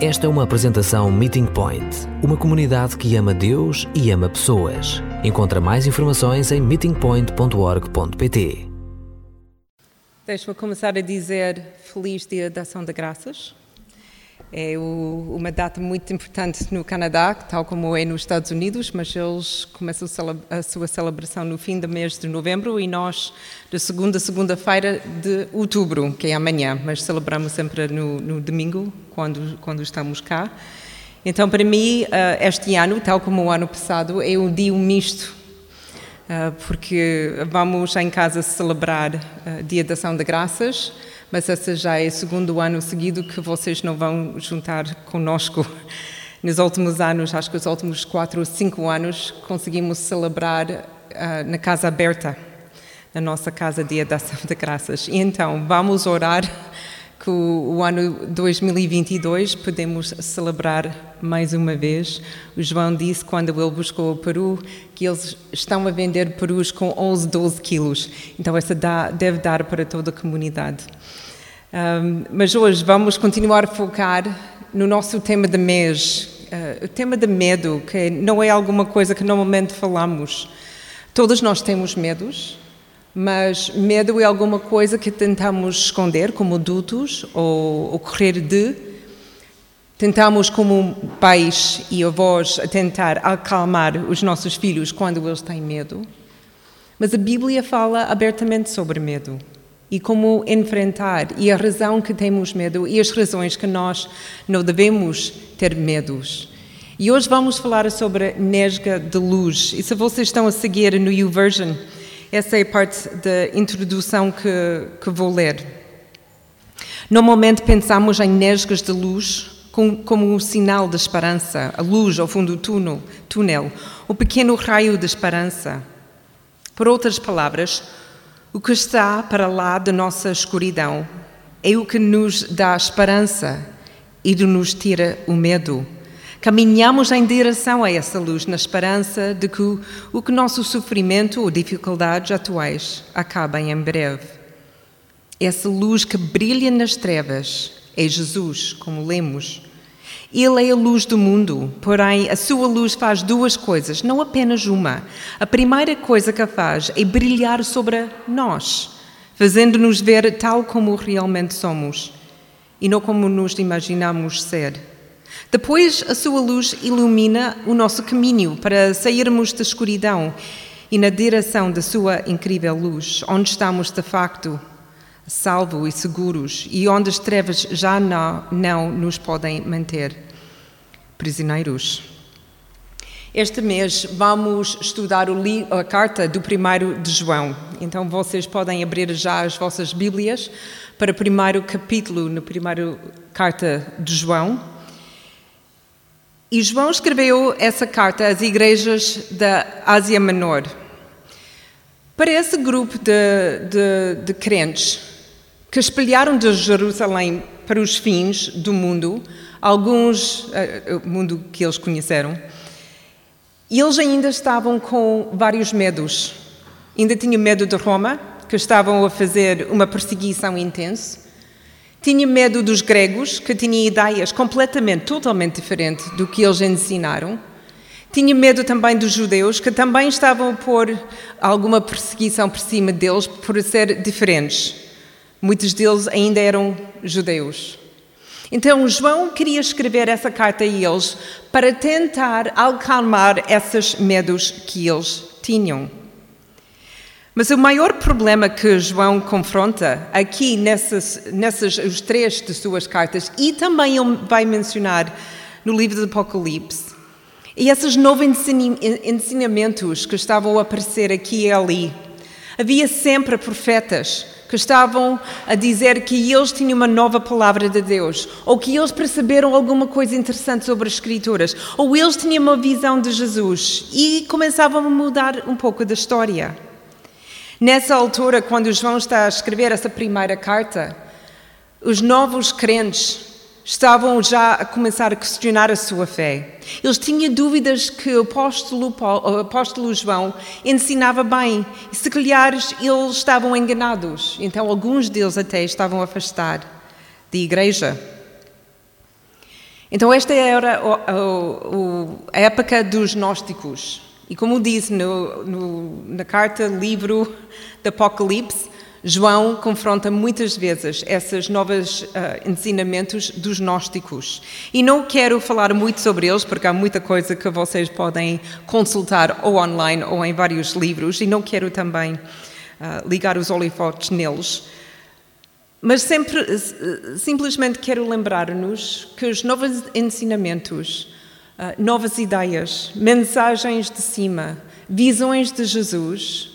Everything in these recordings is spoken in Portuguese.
Esta é uma apresentação Meeting Point, uma comunidade que ama Deus e ama pessoas. Encontra mais informações em meetingpoint.org.pt. Deixa-me começar a dizer Feliz Dia da Ação de Graças. É o, uma data muito importante no Canadá, tal como é nos Estados Unidos, mas eles começam a sua celebração no fim do mês de novembro e nós, da segunda a segunda-feira de outubro, que é amanhã, mas celebramos sempre no, no domingo, quando, quando estamos cá. Então, para mim, eh, este ano, tal como o ano passado, é um dia misto, eh, porque vamos em casa celebrar eh, Dia da Ação de Graças, mas esse já é o segundo ano seguido que vocês não vão juntar conosco. Nos últimos anos, acho que os últimos quatro ou cinco anos, conseguimos celebrar uh, na casa aberta, na nossa casa Dia da de Graças. E então, vamos orar que o, o ano 2022 podemos celebrar mais uma vez. O João disse, quando ele buscou o peru, que eles estão a vender perus com 11, 12 quilos. Então, essa dá, deve dar para toda a comunidade. Um, mas hoje vamos continuar a focar no nosso tema de mês, uh, o tema de medo, que não é alguma coisa que normalmente falamos. Todos nós temos medos, mas medo é alguma coisa que tentamos esconder como adultos ou, ou correr de. Tentamos, como pais e avós, tentar acalmar os nossos filhos quando eles têm medo. Mas a Bíblia fala abertamente sobre medo e como enfrentar e a razão que temos medo e as razões que nós não devemos ter medos. E hoje vamos falar sobre nesga de luz. E se vocês estão a seguir no YouVersion, essa é a parte da introdução que, que vou ler. Normalmente pensamos em nesgas de luz como um sinal de esperança, a luz ao fundo do túnel, túnel, o pequeno raio de esperança. Por outras palavras, o que está para lá da nossa escuridão é o que nos dá esperança e nos tira o medo. Caminhamos em direção a essa luz, na esperança de que o que nosso sofrimento ou dificuldades atuais acabem em breve. Essa luz que brilha nas trevas é Jesus, como lemos. Ele é a luz do mundo, porém a sua luz faz duas coisas, não apenas uma. A primeira coisa que faz é brilhar sobre nós, fazendo-nos ver tal como realmente somos e não como nos imaginamos ser. Depois, a sua luz ilumina o nosso caminho para sairmos da escuridão e na direção da sua incrível luz, onde estamos de facto salvos e seguros e onde as trevas já não, não nos podem manter prisioneiros. Este mês vamos estudar a carta do primeiro de João. Então vocês podem abrir já as vossas Bíblias para o primeiro capítulo, na primeira carta de João. E João escreveu essa carta às igrejas da Ásia Menor. Para esse grupo de, de, de crentes que espalharam de Jerusalém para os fins do mundo, alguns, uh, o mundo que eles conheceram, eles ainda estavam com vários medos. Ainda tinham medo de Roma, que estavam a fazer uma perseguição intensa. Tinha medo dos gregos, que tinham ideias completamente, totalmente diferentes do que eles ensinaram. Tinha medo também dos judeus, que também estavam a pôr alguma perseguição por cima deles por ser diferentes. Muitos deles ainda eram judeus. Então, João queria escrever essa carta a eles para tentar acalmar esses medos que eles tinham. Mas o maior problema que João confronta aqui nessas, nessas os três de suas cartas e também ele vai mencionar no livro do Apocalipse e esses novos ensinamentos que estavam a aparecer aqui e ali. Havia sempre profetas que estavam a dizer que eles tinham uma nova palavra de Deus, ou que eles perceberam alguma coisa interessante sobre as Escrituras, ou eles tinham uma visão de Jesus e começavam a mudar um pouco da história. Nessa altura, quando João está a escrever essa primeira carta, os novos crentes estavam já a começar a questionar a sua fé. Eles tinham dúvidas que o apóstolo, o apóstolo João ensinava bem, e se calhar eles estavam enganados, então alguns deles até estavam a afastar da igreja. Então, esta era a, época dos gnósticos. E como diz no, no, na carta, livro do Apocalipse, João confronta muitas vezes esses novos uh, ensinamentos dos gnósticos. E não quero falar muito sobre eles, porque há muita coisa que vocês podem consultar ou online ou em vários livros, e não quero também uh, ligar os holofotes neles. Mas sempre, simplesmente quero lembrar-nos que os novos ensinamentos, uh, novas ideias, mensagens de cima, visões de Jesus,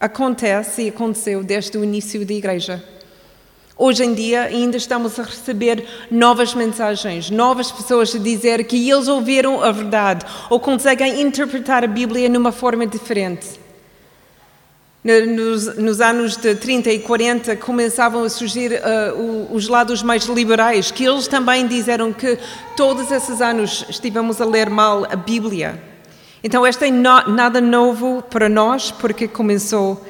acontece e aconteceu desde o início da Igreja. Hoje em dia ainda estamos a receber novas mensagens, novas pessoas a dizer que eles ouviram a verdade ou conseguem interpretar a Bíblia numa forma diferente. Nos, nos, anos de 30 e 40 começavam a surgir uh, os lados mais liberais, que eles também disseram que todos esses anos estivemos a ler mal a Bíblia. Então, este é no, nada novo para nós, porque começou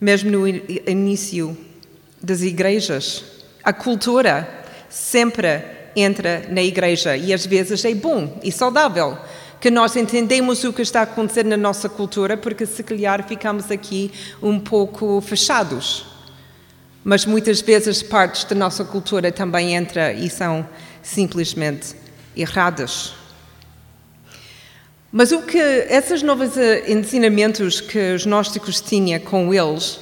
mesmo no início das igrejas. A cultura sempre entra na igreja e às vezes é bom e saudável que nós entendemos o que está acontecendo na nossa cultura, porque se calhar ficamos aqui um pouco fechados. Mas muitas vezes partes da nossa cultura também entram e são simplesmente erradas. Mas o que esses novos ensinamentos que os gnósticos tinham com eles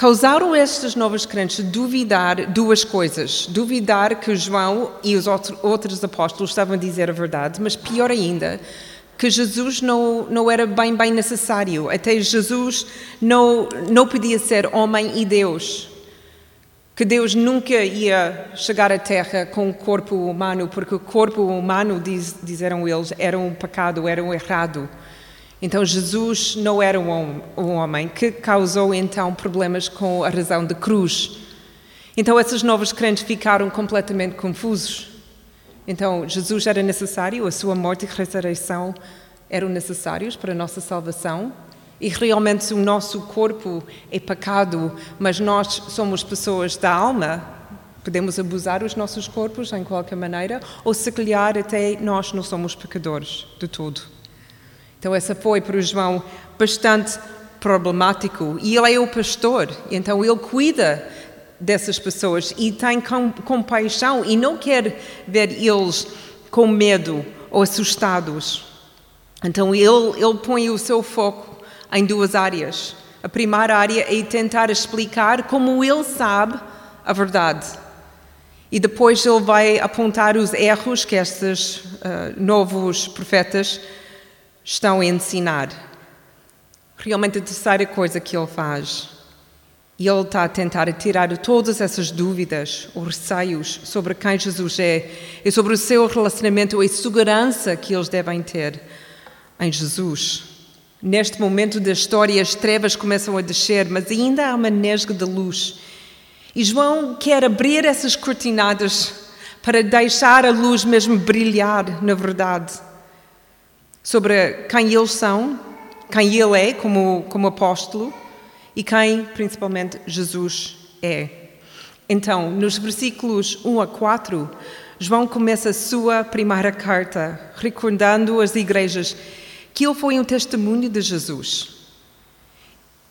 causaram estes novos crentes duvidar duas coisas. Duvidar que João e os outros apóstolos estavam a dizer a verdade, mas pior ainda, que Jesus não, não era bem, bem necessário. Até Jesus não, não podia ser homem e Deus. Que Deus nunca ia chegar à Terra com um corpo humano, porque o corpo humano, diz, disseram eles, era um pecado, era um errado. Então Jesus não era um, homem que causou então problemas com a razão de cruz. Então esses novos crentes ficaram completamente confusos. Então Jesus era necessário, a sua morte e ressurreição eram necessários para a nossa salvação. E realmente o nosso corpo é pecado, mas nós somos pessoas da alma. Podemos abusar os nossos corpos em qualquer maneira, ou se calhar até nós não somos pecadores de tudo. Então, essa foi para o João bastante problemático. E ele é o pastor, então ele cuida dessas pessoas e tem compaixão e não quer ver eles com medo ou assustados. Então, ele, ele põe o seu foco em duas áreas. A primeira área é tentar explicar como ele sabe a verdade. E depois ele vai apontar os erros que estes uh, novos profetas estão a ensinar. Realmente a terceira coisa que ele faz, ele está a tentar tirar todas essas dúvidas ou receios sobre quem Jesus é e sobre o seu relacionamento e segurança que eles devem ter em Jesus. Neste momento da história, as trevas começam a descer, mas ainda há uma nesga de luz. E João quer abrir essas cortinadas para deixar a luz mesmo brilhar, na verdade sobre quem eles são, quem ele é como, como apóstolo e quem, principalmente, Jesus é. Então, nos versículos 1 a 4, João começa a sua primeira carta, recordando às igrejas que ele foi um testemunho de Jesus.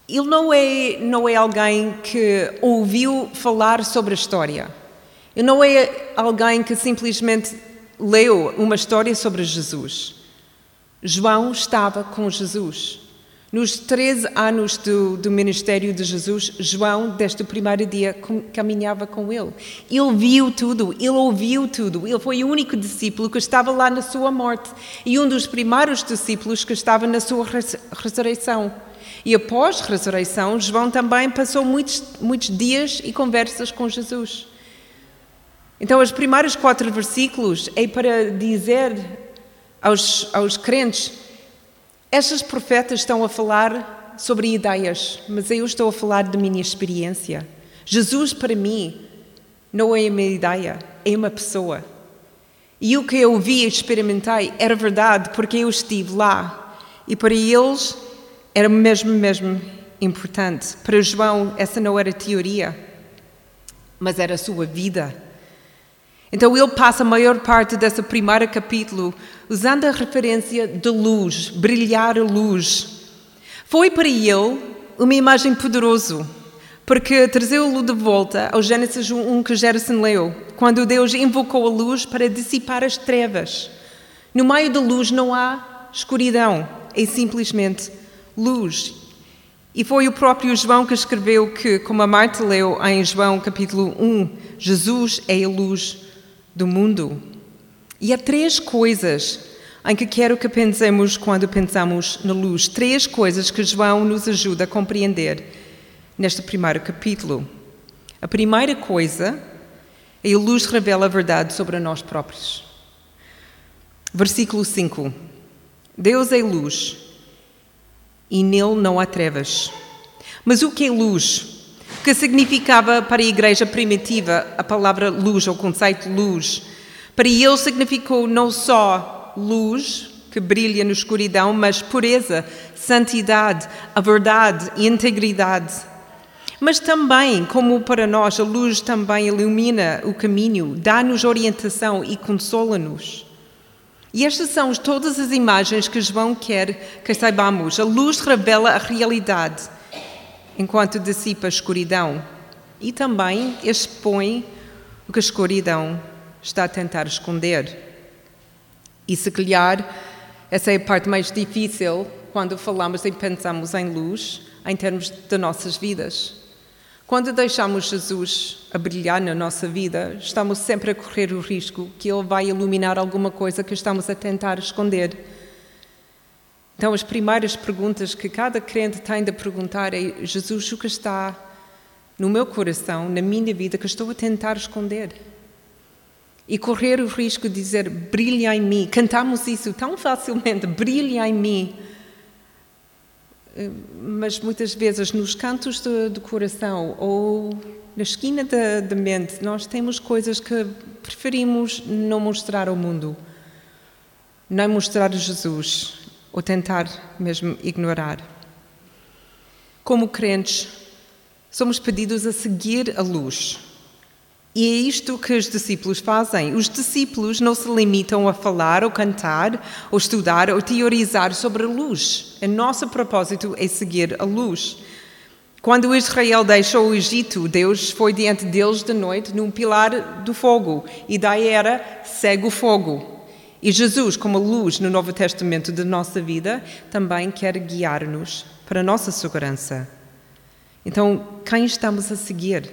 Ele não é, não é alguém que ouviu falar sobre a história. Ele não é alguém que simplesmente leu uma história sobre Jesus. João estava com Jesus. Nos 13 anos do, do, ministério de Jesus, João, desde o primeiro dia, caminhava com ele. Ele viu tudo, ele ouviu tudo. Ele foi o único discípulo que estava lá na sua morte e um dos primeiros discípulos que estava na sua ressurreição. E após a ressurreição, João também passou muitos, muitos dias e conversas com Jesus. Então, os primeiros quatro versículos é para dizer aos, aos crentes: estas profetas estão a falar sobre ideias, mas eu estou a falar de minha experiência. Jesus, para mim, não é uma ideia, é uma pessoa. E o que eu vi e experimentei era verdade porque eu estive lá. E para eles era mesmo, mesmo importante. Para João, essa não era teoria, mas era a sua vida. Então ele passa a maior parte desse primeiro capítulo usando a referência de luz, brilhar a luz. Foi para ele uma imagem poderosa, porque trazeu-lo de volta ao Gênesis 1 que Gerson leu, quando Deus invocou a luz para dissipar as trevas. No meio da luz não há escuridão, é simplesmente luz. E foi o próprio João que escreveu que, como a Marta leu em João capítulo 1, Jesus é a luz do mundo. E há três coisas em que quero que pensemos quando pensamos na luz. Três coisas que João nos ajuda a compreender neste primeiro capítulo. A primeira coisa é a luz revela a verdade sobre nós próprios. Versículo 5. Deus é luz e nele não há trevas. Mas o que é luz? Que significava para a igreja primitiva a palavra luz, ou conceito luz? Para ele significou não só luz, que brilha na escuridão, mas pureza, santidade, a verdade e integridade. Mas também, como para nós, a luz também ilumina o caminho, dá-nos orientação e consola-nos. E estas são todas as imagens que João quer que saibamos. A luz revela a realidade, enquanto dissipa a escuridão. E também expõe o que a escuridão está a tentar esconder. E se calhar, essa é a parte mais difícil quando falamos e pensamos em luz, em termos de nossas vidas. Quando deixamos Jesus a brilhar na nossa vida, estamos sempre a correr o risco que Ele vai iluminar alguma coisa que estamos a tentar esconder. Então, as primeiras perguntas que cada crente tem de perguntar é: Jesus, o que está no meu coração, na minha vida, que estou a tentar esconder? E correr o risco de dizer: brilha em mim. Cantamos isso tão facilmente: brilha em mim mas muitas vezes nos cantos do, do coração ou na esquina da, da, mente nós temos coisas que preferimos não mostrar ao mundo, não mostrar a Jesus ou tentar mesmo ignorar. Como crentes, somos pedidos a seguir a luz e é isto que os discípulos fazem. Os discípulos não se limitam a falar, ou cantar, ou estudar, ou teorizar sobre a luz. O nosso propósito é seguir a luz. Quando Israel deixou o Egito, Deus foi diante deles de noite num pilar do fogo, e daí era segue o fogo. E Jesus, como luz no Novo Testamento de nossa vida, também quer guiar-nos para a nossa segurança. Então, quem estamos a seguir?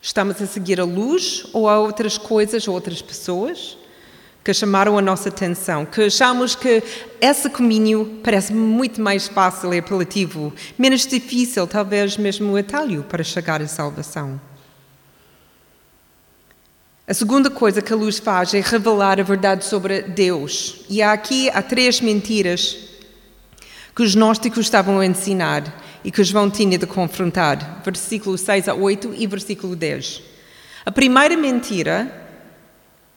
Estamos a seguir a luz ou há outras coisas ou outras pessoas que chamaram a nossa atenção, que achamos que esse caminho parece muito mais fácil e apelativo, menos difícil, talvez mesmo o atalho para chegar à salvação. A segunda coisa que a luz faz é revelar a verdade sobre Deus. E aqui há três mentiras que os gnósticos estavam a ensinar e que João tinha de confrontar, versículo 6 a 8 e versículo 10. A primeira mentira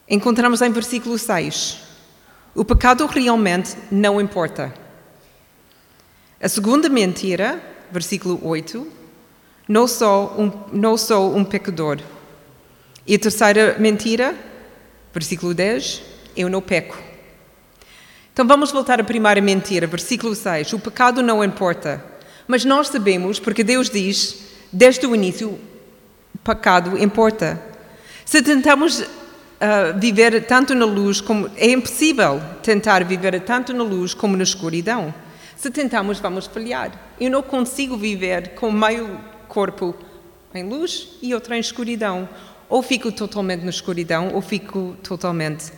encontramos em versículo 6. O pecado realmente não importa. A segunda mentira, versículo 8, não sou um, não sou um pecador. E a terceira mentira, versículo 10, eu não peco. Então vamos voltar à primeira mentira, versículo 6. O pecado não importa. Mas nós sabemos, porque Deus diz, desde o início, pecado importa. Se tentamos uh, viver tanto na luz como. É impossível tentar viver tanto na luz como na escuridão. Se tentamos, vamos falhar. Eu não consigo viver com meio corpo em luz e outro em escuridão. Ou fico totalmente na escuridão, ou fico totalmente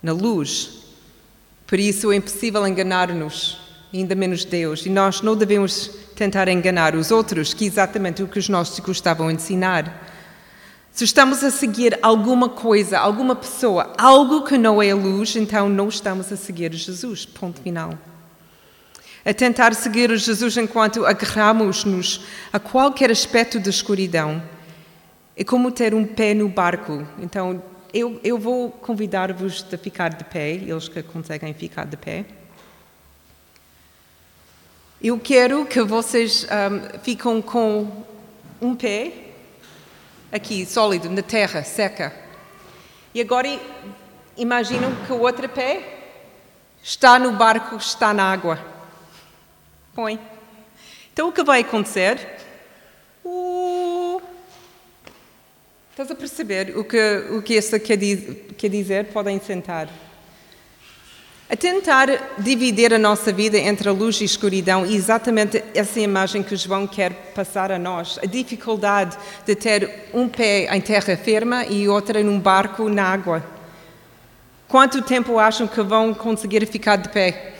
na luz. Por isso é impossível enganar-nos ainda menos Deus. E nós não devemos tentar enganar os outros, que é exatamente o que os gnósticos estavam a ensinar. Se estamos a seguir alguma coisa, alguma pessoa, algo que não é a luz, então não estamos a seguir Jesus. Ponto final. A tentar seguir Jesus enquanto agarramos-nos a qualquer aspecto da escuridão é como ter um pé no barco. Então, eu, eu vou convidar-vos a ficar de pé, eles que conseguem ficar de pé. Eu quero que vocês um, fiquem com um pé aqui, sólido, na terra, seca. E agora imaginam que o outro pé está no barco, está na água. Põe. Então o que vai acontecer? Uh, estás a perceber o que, o que isso quer, quer dizer? Podem sentar. A tentar dividir a nossa vida entre a luz e a escuridão, exatamente essa imagem que João quer passar a nós. A dificuldade de ter um pé em terra firme e outro num barco na água. Quanto tempo acham que vão conseguir ficar de pé?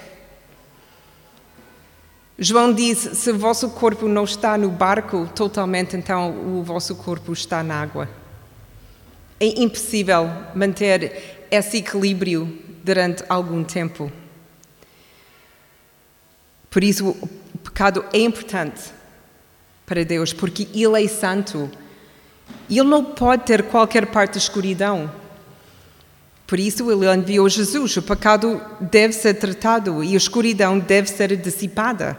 João diz: se o vosso corpo não está no barco totalmente, então o vosso corpo está na água. É impossível manter esse equilíbrio durante algum tempo. Por isso, o pecado é importante para Deus, porque Ele é santo. Ele não pode ter qualquer parte de escuridão. Por isso, Ele enviou Jesus. O pecado deve ser tratado e a escuridão deve ser dissipada.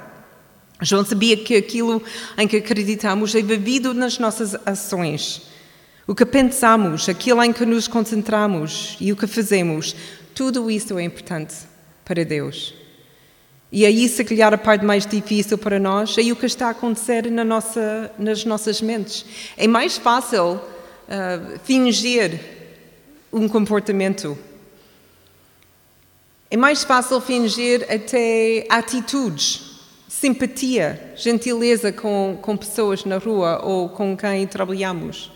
João sabia que aquilo em que acreditamos é vivido nas nossas ações. O que pensamos, aquilo em que nos concentramos e o que fazemos, tudo isso é importante para Deus. E aí, se calhar, a parte mais difícil para nós é o que está a acontecer na nossa, nas nossas mentes. É mais fácil uh, fingir um comportamento. É mais fácil fingir até atitudes, simpatia, gentileza com, com pessoas na rua ou com quem trabalhamos.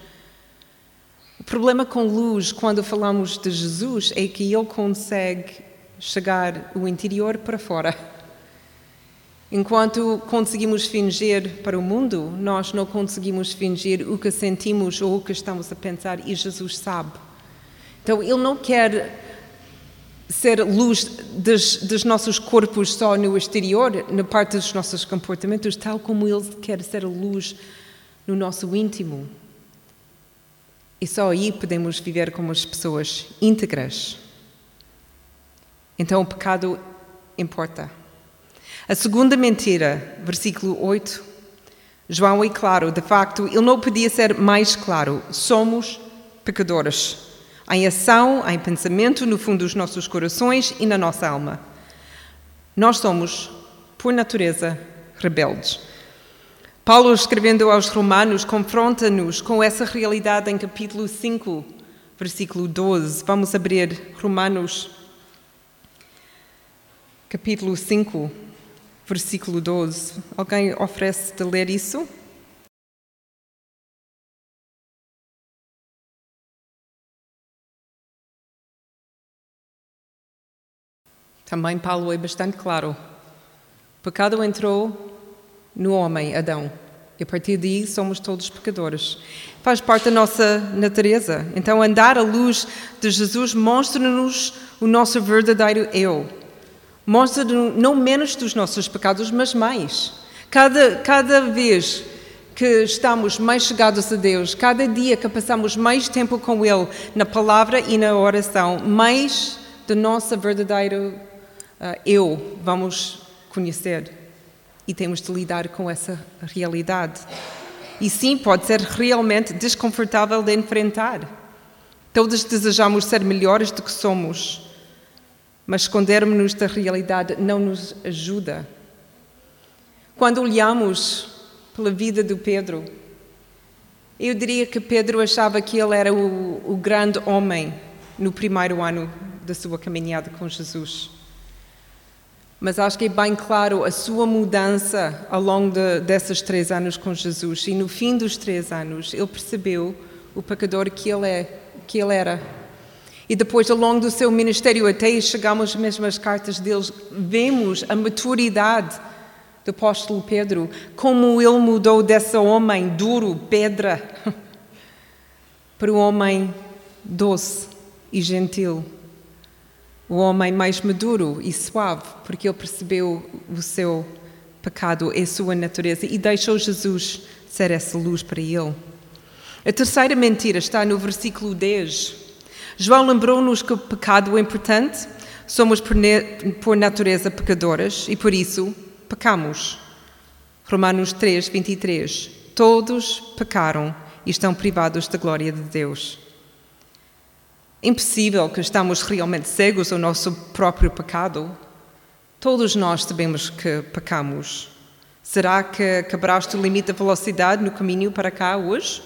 Problema com luz, quando falamos de Jesus, é que ele consegue chegar o interior para fora. Enquanto conseguimos fingir para o mundo, nós não conseguimos fingir o que sentimos ou o que estamos a pensar, e Jesus sabe. Então, Ele não quer ser luz dos, dos, nossos corpos só no exterior, na parte dos nossos comportamentos, tal como Ele quer ser luz no nosso íntimo. E só aí podemos viver como as pessoas íntegras. Então o pecado importa. A segunda mentira, versículo 8, João é claro, de facto, ele não podia ser mais claro. Somos pecadores. Em ação, em pensamento, no fundo dos nossos corações e na nossa alma. Nós somos, por natureza, rebeldes. Paulo, escrevendo aos Romanos, confronta-nos com essa realidade em capítulo 5, versículo 12. Vamos abrir Romanos, capítulo 5, versículo 12. Alguém oferece de ler isso? Também Paulo é bastante claro. O pecado entrou no homem, Adão. E a partir daí somos todos pecadores. Faz parte da nossa natureza. Então, andar à luz de Jesus mostra-nos o nosso verdadeiro eu. Mostra-nos não menos dos nossos pecados, mas mais. Cada, cada vez que estamos mais chegados a Deus, cada dia que passamos mais tempo com Ele na palavra e na oração, mais do nosso verdadeiro uh, eu vamos conhecer e temos de lidar com essa realidade. E sim, pode ser realmente desconfortável de enfrentar. Todos desejamos ser melhores do que somos, mas escondermos-nos da realidade não nos ajuda. Quando olhamos pela vida do Pedro, eu diria que Pedro achava que ele era o, o grande homem no primeiro ano da sua caminhada com Jesus. Mas acho que é bem claro a sua mudança ao longo de, desses três anos com Jesus. E no fim dos três anos, ele percebeu o pecador que ele, é, que ele era. E depois, ao longo do seu ministério, até chegamos mesmo às cartas deles, vemos a maturidade do apóstolo Pedro, como ele mudou desse homem duro, pedra, para um homem doce e gentil o homem mais maduro e suave, porque ele percebeu o seu pecado e a sua natureza e deixou Jesus ser essa luz para ele. A terceira mentira está no versículo 10. João lembrou-nos que o pecado é importante, somos por natureza pecadoras e por isso pecamos. Romanos 3, 23. Todos pecaram e estão privados da glória de Deus. Impossível que estamos realmente cegos ao nosso próprio pecado. Todos nós sabemos que pecamos. Será que quebraste o limite da velocidade no caminho para cá hoje?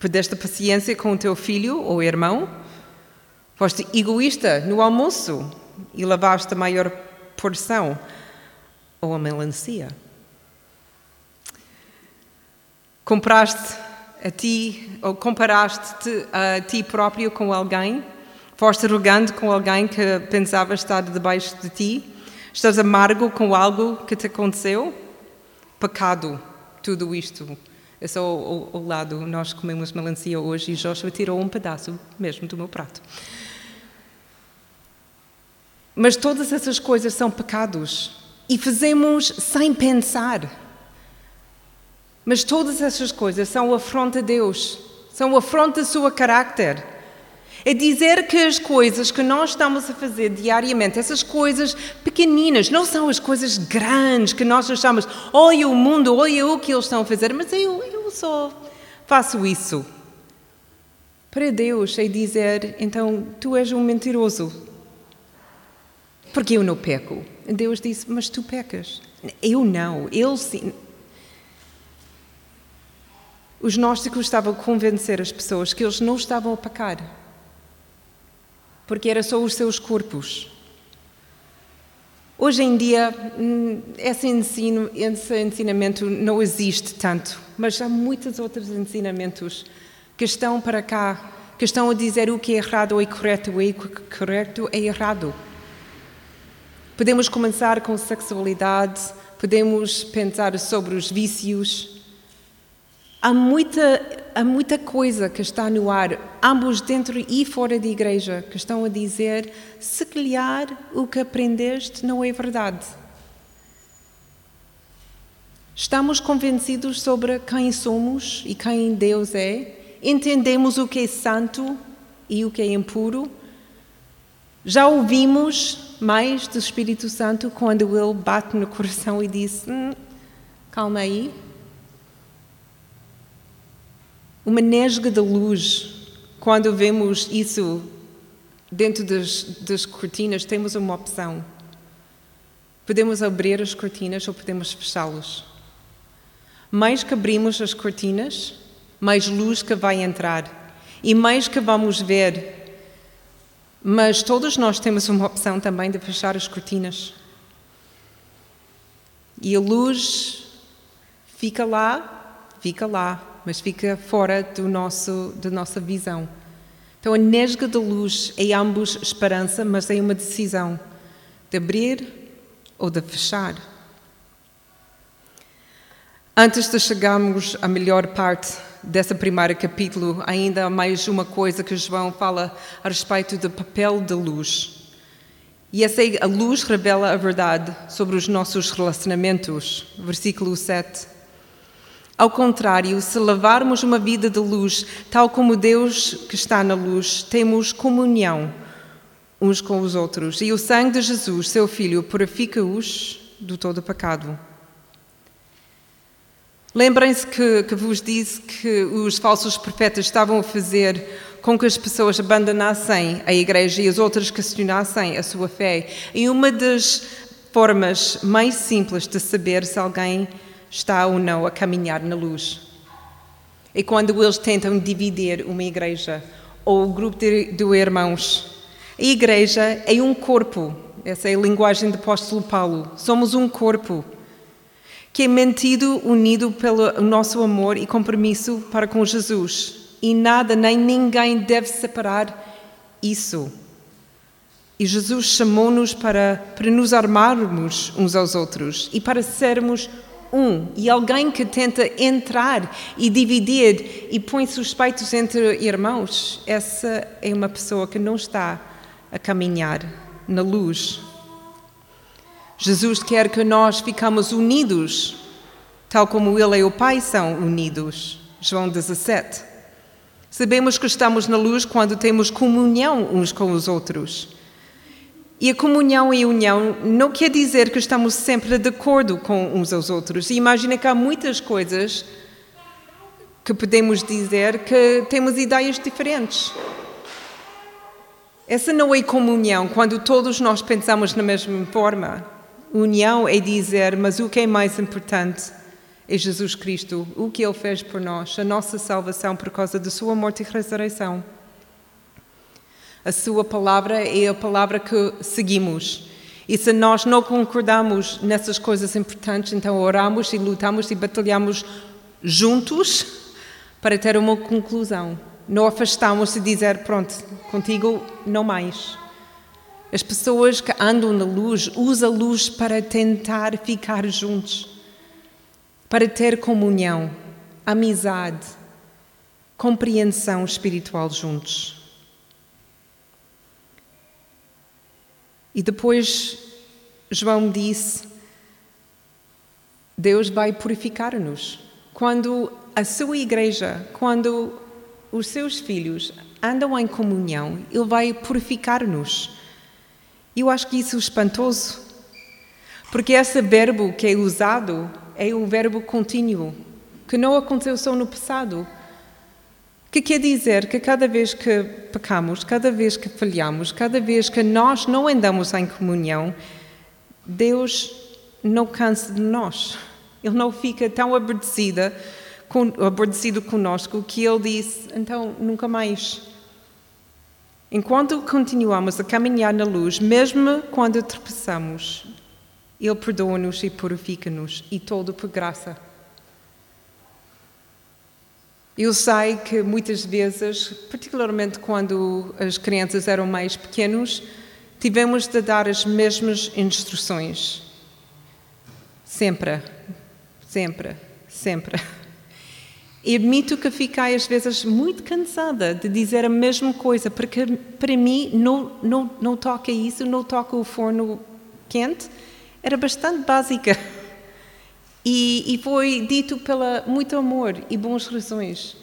Perdeste paciência com o teu filho ou irmão? Foste egoísta no almoço e lavaste a maior porção ou a melancia? Compraste a ti ou comparaste-te a ti próprio com alguém? Foste arrogante com alguém que pensava estar debaixo de ti? Estás amargo com algo que te aconteceu? Pecado, tudo isto. É só ao lado, nós comemos melancia hoje e Joshua tirou um pedaço mesmo do meu prato. Mas todas essas coisas são pecados e fazemos sem pensar. Mas todas essas coisas são afronta a Deus, são afronta ao seu caráter. É dizer que as coisas que nós estamos a fazer diariamente, essas coisas pequeninas, não são as coisas grandes que nós achamos, olha o mundo, olha o que eles estão a fazer, mas eu, eu só faço isso. Para Deus é dizer, então, tu és um mentiroso. Porque eu não peco. Deus disse, mas tu pecas. Eu não, ele sim. Os gnósticos estavam a convencer as pessoas que eles não estavam a pecar, porque era só os seus corpos. Hoje em dia, hum, esse, ensino, esse ensinamento não existe tanto, mas há muitos outros ensinamentos que estão para cá, que estão a dizer o que é errado é correto, o que é correto é errado. Podemos começar com sexualidade, podemos pensar sobre os vícios, Há muita, há muita coisa que está no ar, ambos dentro e fora da igreja, que estão a dizer: se calhar o que aprendeste não é verdade. Estamos convencidos sobre quem somos e quem Deus é? Entendemos o que é santo e o que é impuro? Já ouvimos mais do Espírito Santo quando ele bate no coração e diz: hum, calma aí, uma nesga de luz. Quando vemos isso dentro das, das cortinas, temos uma opção. Podemos abrir as cortinas ou podemos fechá-las. Mais que abrimos as cortinas, mais luz que vai entrar e mais que vamos ver. Mas todos nós temos uma opção também de fechar as cortinas. E a luz fica lá, fica lá, mas fica fora do nosso, da nossa visão. Então, a nesga da luz é ambos esperança, mas é uma decisão de abrir ou de fechar. Antes de chegarmos à melhor parte desse primeiro capítulo, ainda há mais uma coisa que João fala a respeito do papel da luz. E essa é, a luz revela a verdade sobre os nossos relacionamentos. Versículo 7. Ao contrário, se levarmos uma vida de luz, tal como Deus que está na luz, temos comunhão uns com os outros, e o sangue de Jesus, seu Filho, purifica-os do todo pecado. Lembrem-se que, que vos disse que os falsos profetas estavam a fazer com que as pessoas abandonassem a igreja e as outras questionassem a sua fé. E uma das formas mais simples de saber se alguém está ou não a caminhar na luz. E quando eles tentam dividir uma igreja ou um grupo de, de irmãos, a igreja é um corpo, essa é a linguagem do apóstolo Paulo. Somos um corpo que é mantido unido pelo nosso amor e compromisso para com Jesus. E nada nem ninguém deve separar isso. E Jesus chamou-nos para, para nos armarmos uns aos outros e para sermos um. E alguém que tenta entrar e dividir e põe suspeitos entre irmãos, essa é uma pessoa que não está a caminhar na luz. Jesus quer que nós ficamos unidos, tal como Ele e o Pai são unidos. João 17. Sabemos que estamos na luz quando temos comunhão uns com os outros. E a comunhão e a união não quer dizer que estamos sempre de acordo com uns aos outros. E imagina que há muitas coisas que podemos dizer que temos ideias diferentes. Essa não é comunhão quando todos nós pensamos na mesma forma. União é dizer, mas o que é mais importante é Jesus Cristo, o que Ele fez por nós, a nossa salvação por causa da Sua morte e ressurreição. A Sua palavra é a palavra que seguimos. E se nós não concordamos nessas coisas importantes, então oramos e lutamos e batalhamos juntos para ter uma conclusão. Não afastamos e dizer, pronto, contigo não mais. As pessoas que andam na luz usam a luz para tentar ficar juntos, para ter comunhão, amizade, compreensão espiritual juntos. E depois João disse: Deus vai purificar-nos. Quando a sua igreja, quando os seus filhos andam em comunhão, Ele vai purificar-nos. Eu acho que isso é espantoso, porque esse verbo que é usado é um verbo contínuo, que não aconteceu só no passado. Que quer dizer que cada vez que pecamos, cada vez que falhamos, cada vez que nós não andamos em comunhão, Deus não cansa de nós. Ele não fica tão aborrecido, aborrecido conosco que Ele diz, então nunca mais. Enquanto continuamos a caminhar na luz, mesmo quando tropeçamos, Ele perdoa-nos e purifica-nos, e todo por graça. Eu sei que muitas vezes, particularmente quando as crianças eram mais pequenos, tivemos de dar as mesmas instruções. Sempre, sempre, sempre. E admito que fiquei às vezes muito cansada de dizer a mesma coisa, porque para mim não, não, não toca isso, não toca o forno quente. Era bastante básica. E, e, foi dito pela muito amor e boas razões.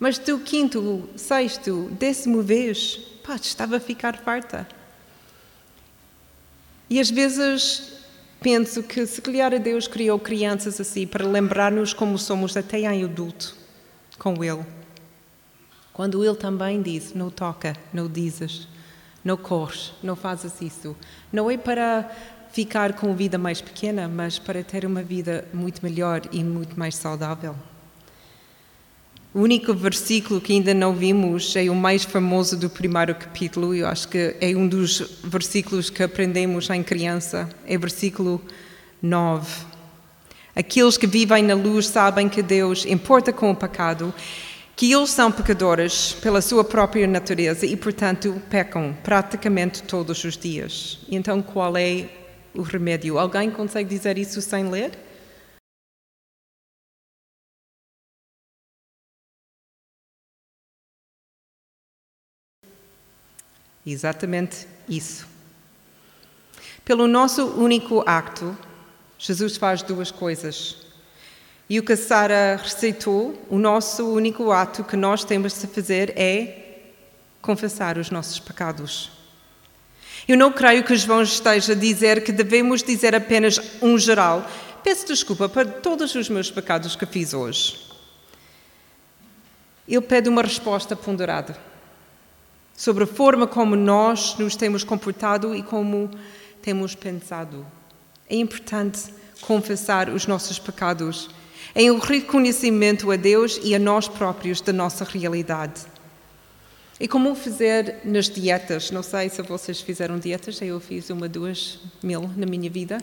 Mas do quinto, sexto, décimo vez, pá, estava a ficar farta. E às vezes penso que se calhar Deus criou crianças assim para lembrar-nos como somos até em adulto com Ele. Quando Ele também diz, não toca, não dizes, não corres, não fazes isso. Não é para ficar com vida mais pequena, mas para ter uma vida muito melhor e muito mais saudável. O único versículo que ainda não vimos é o mais famoso do primeiro capítulo, eu acho que é um dos versículos que aprendemos em criança, é o versículo 9. Aqueles que vivem na luz sabem que Deus importa com o pecado, que eles são pecadores pela sua própria natureza e, portanto, pecam praticamente todos os dias. Então, qual é o remédio. Alguém consegue dizer isso sem ler? Exatamente isso. Pelo nosso único acto, Jesus faz duas coisas. E o que Sara receitou, o nosso único ato que nós temos de fazer é confessar os nossos pecados. Eu não creio que João esteja a dizer que devemos dizer apenas um geral. Peço desculpa por todos os meus pecados que fiz hoje. Ele pede uma resposta ponderada sobre a forma como nós nos temos comportado e como temos pensado. É importante confessar os nossos pecados em um reconhecimento a Deus e a nós próprios da nossa realidade. E como fazer nas dietas? Não sei se vocês fizeram dietas, eu fiz uma, duas mil na minha vida.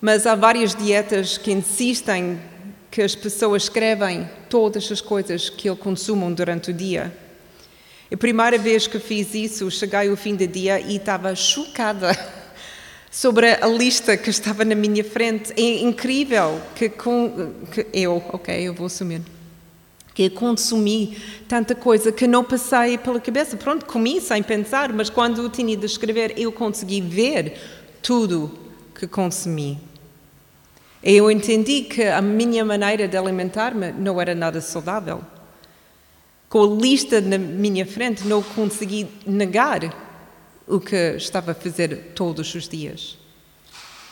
Mas há várias dietas que insistem que as pessoas escrevem todas as coisas que eles consumam durante o dia. A primeira vez que fiz isso, cheguei ao fim do dia e estava chocada sobre a lista que estava na minha frente. É incrível que, com, que eu, ok, eu vou assumir que consumi tanta coisa que não passei pela cabeça. Pronto, comi sem pensar, mas quando tinha de escrever, eu consegui ver tudo que consumi. Eu entendi que a minha maneira de alimentar-me não era nada saudável. Com a lista na minha frente, não consegui negar o que estava a fazer todos os dias.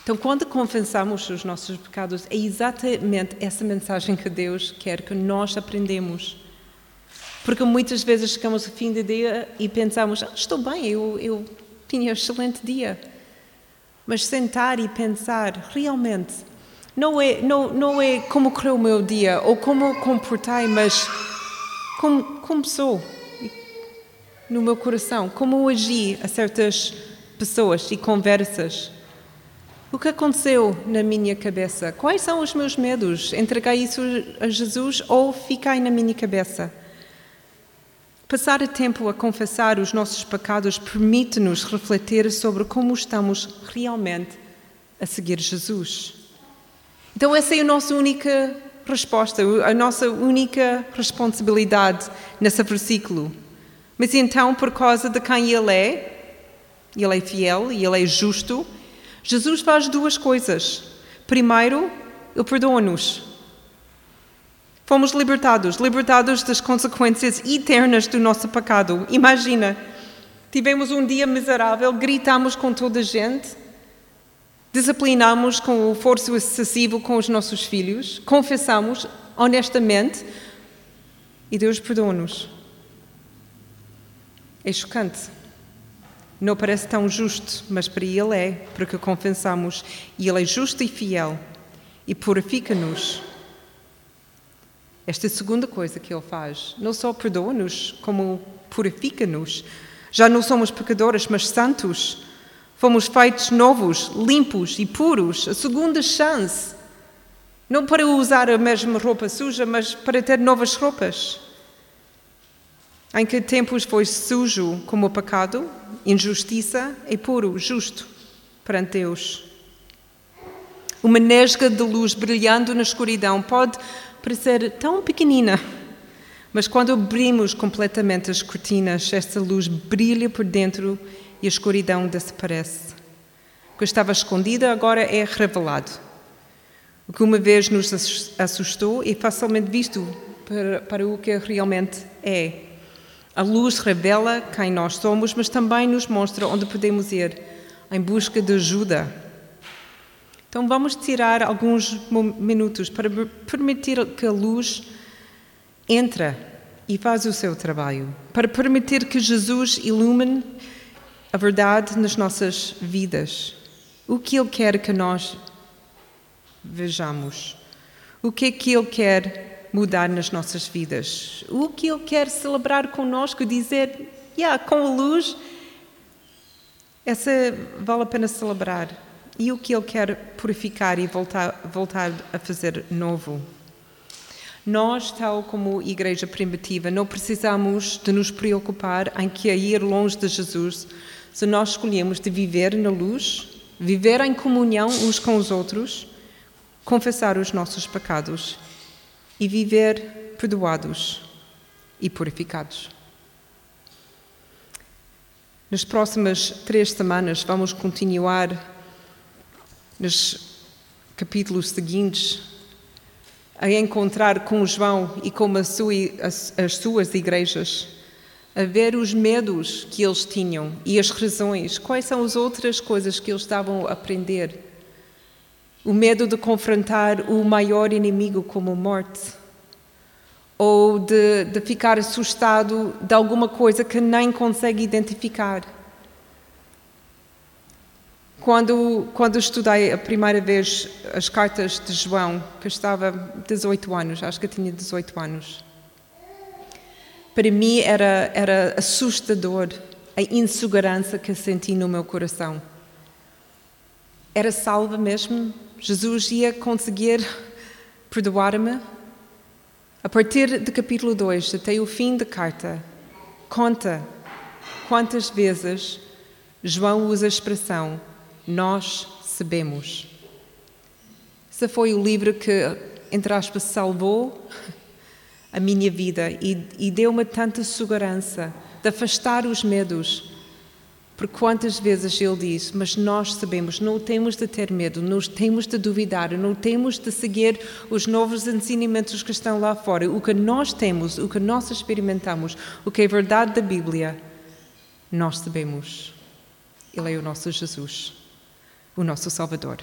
Então, quando confessamos os nossos pecados, é exatamente essa mensagem que Deus quer que nós aprendemos. Porque muitas vezes chegamos ao fim do dia e pensamos: ah, estou bem, eu, eu tinha um excelente dia. Mas sentar e pensar, realmente, não é, não, não é como correu o meu dia ou como comportei, mas como, como sou no meu coração, como agi a certas pessoas e conversas. O que aconteceu na minha cabeça? Quais são os meus medos? Entregar isso a Jesus ou ficar na minha cabeça? Passar o tempo a confessar os nossos pecados permite-nos refletir sobre como estamos realmente a seguir Jesus. Então, essa é a nossa única resposta, a nossa única responsabilidade nesse versículo. Mas então, por causa de quem Ele é, Ele é fiel e Ele é justo, Jesus faz duas coisas. Primeiro, Ele perdoa-nos. Fomos libertados, libertados das consequências eternas do nosso pecado. Imagina, tivemos um dia miserável, gritamos com toda a gente, disciplinamos com o forço excessivo com os nossos filhos, confessamos honestamente e Deus perdoa-nos. É chocante. Não parece tão justo, mas para Ele é, porque confessamos e Ele é justo e fiel e purifica-nos esta segunda coisa que Ele faz. Não só perdoa-nos, como purifica-nos. Já não somos pecadores, mas santos. Fomos feitos novos, limpos e puros. A segunda chance. Não para usar a mesma roupa suja, mas para ter novas roupas. Em que tempos foi sujo como o pecado, injustiça e puro, justo perante Deus. Uma nesga de luz brilhando na escuridão pode parecer tão pequenina, mas quando abrimos completamente as cortinas, esta luz brilha por dentro e a escuridão desaparece. O que estava escondido agora é revelado. O que uma vez nos assustou é facilmente visto para, para o que realmente é. A luz revela quem nós somos, mas também nos mostra onde podemos ir em busca de ajuda então vamos tirar alguns minutos para permitir que a luz entre e faz o seu trabalho, para permitir que Jesus ilumine a verdade nas nossas vidas. O que Ele quer que nós vejamos? O que é que Ele quer mudar nas nossas vidas? O que Ele quer celebrar conosco, dizer, yeah, com a luz, essa vale a pena celebrar e o que Ele quer purificar e voltar, voltar a fazer novo. Nós, tal como igreja primitiva, não precisamos de nos preocupar em que a ir longe de Jesus se nós escolhemos de viver na luz, viver em comunhão uns com os outros, confessar os nossos pecados e viver perdoados e purificados. Nas próximas três semanas vamos continuar nos capítulos seguintes, a encontrar com João e com sua, as, as suas igrejas, a ver os medos que eles tinham e as razões, quais são as outras coisas que eles estavam a aprender. O medo de confrontar o maior inimigo como morte, ou de, de ficar assustado de alguma coisa que nem consegue identificar. Quando, quando estudei a primeira vez as cartas de João, que estava 18 anos, acho que tinha 18 anos, para mim era, era assustador a insegurança que senti no meu coração. Era salva mesmo? Jesus ia conseguir perdoar-me? A partir do capítulo 2 até o fim da carta, conta quantas vezes João usa a expressão nós sabemos. Esse foi o livro que, entre aspas, salvou a minha vida e, e deu-me tanta segurança de afastar os medos. Por quantas vezes ele diz, mas nós sabemos, não temos de ter medo, não temos de duvidar, não temos de seguir os novos ensinamentos que estão lá fora. O que nós temos, o que nós experimentamos, o que é verdade da Bíblia, nós sabemos. Ele é o nosso Jesus o nosso Salvador.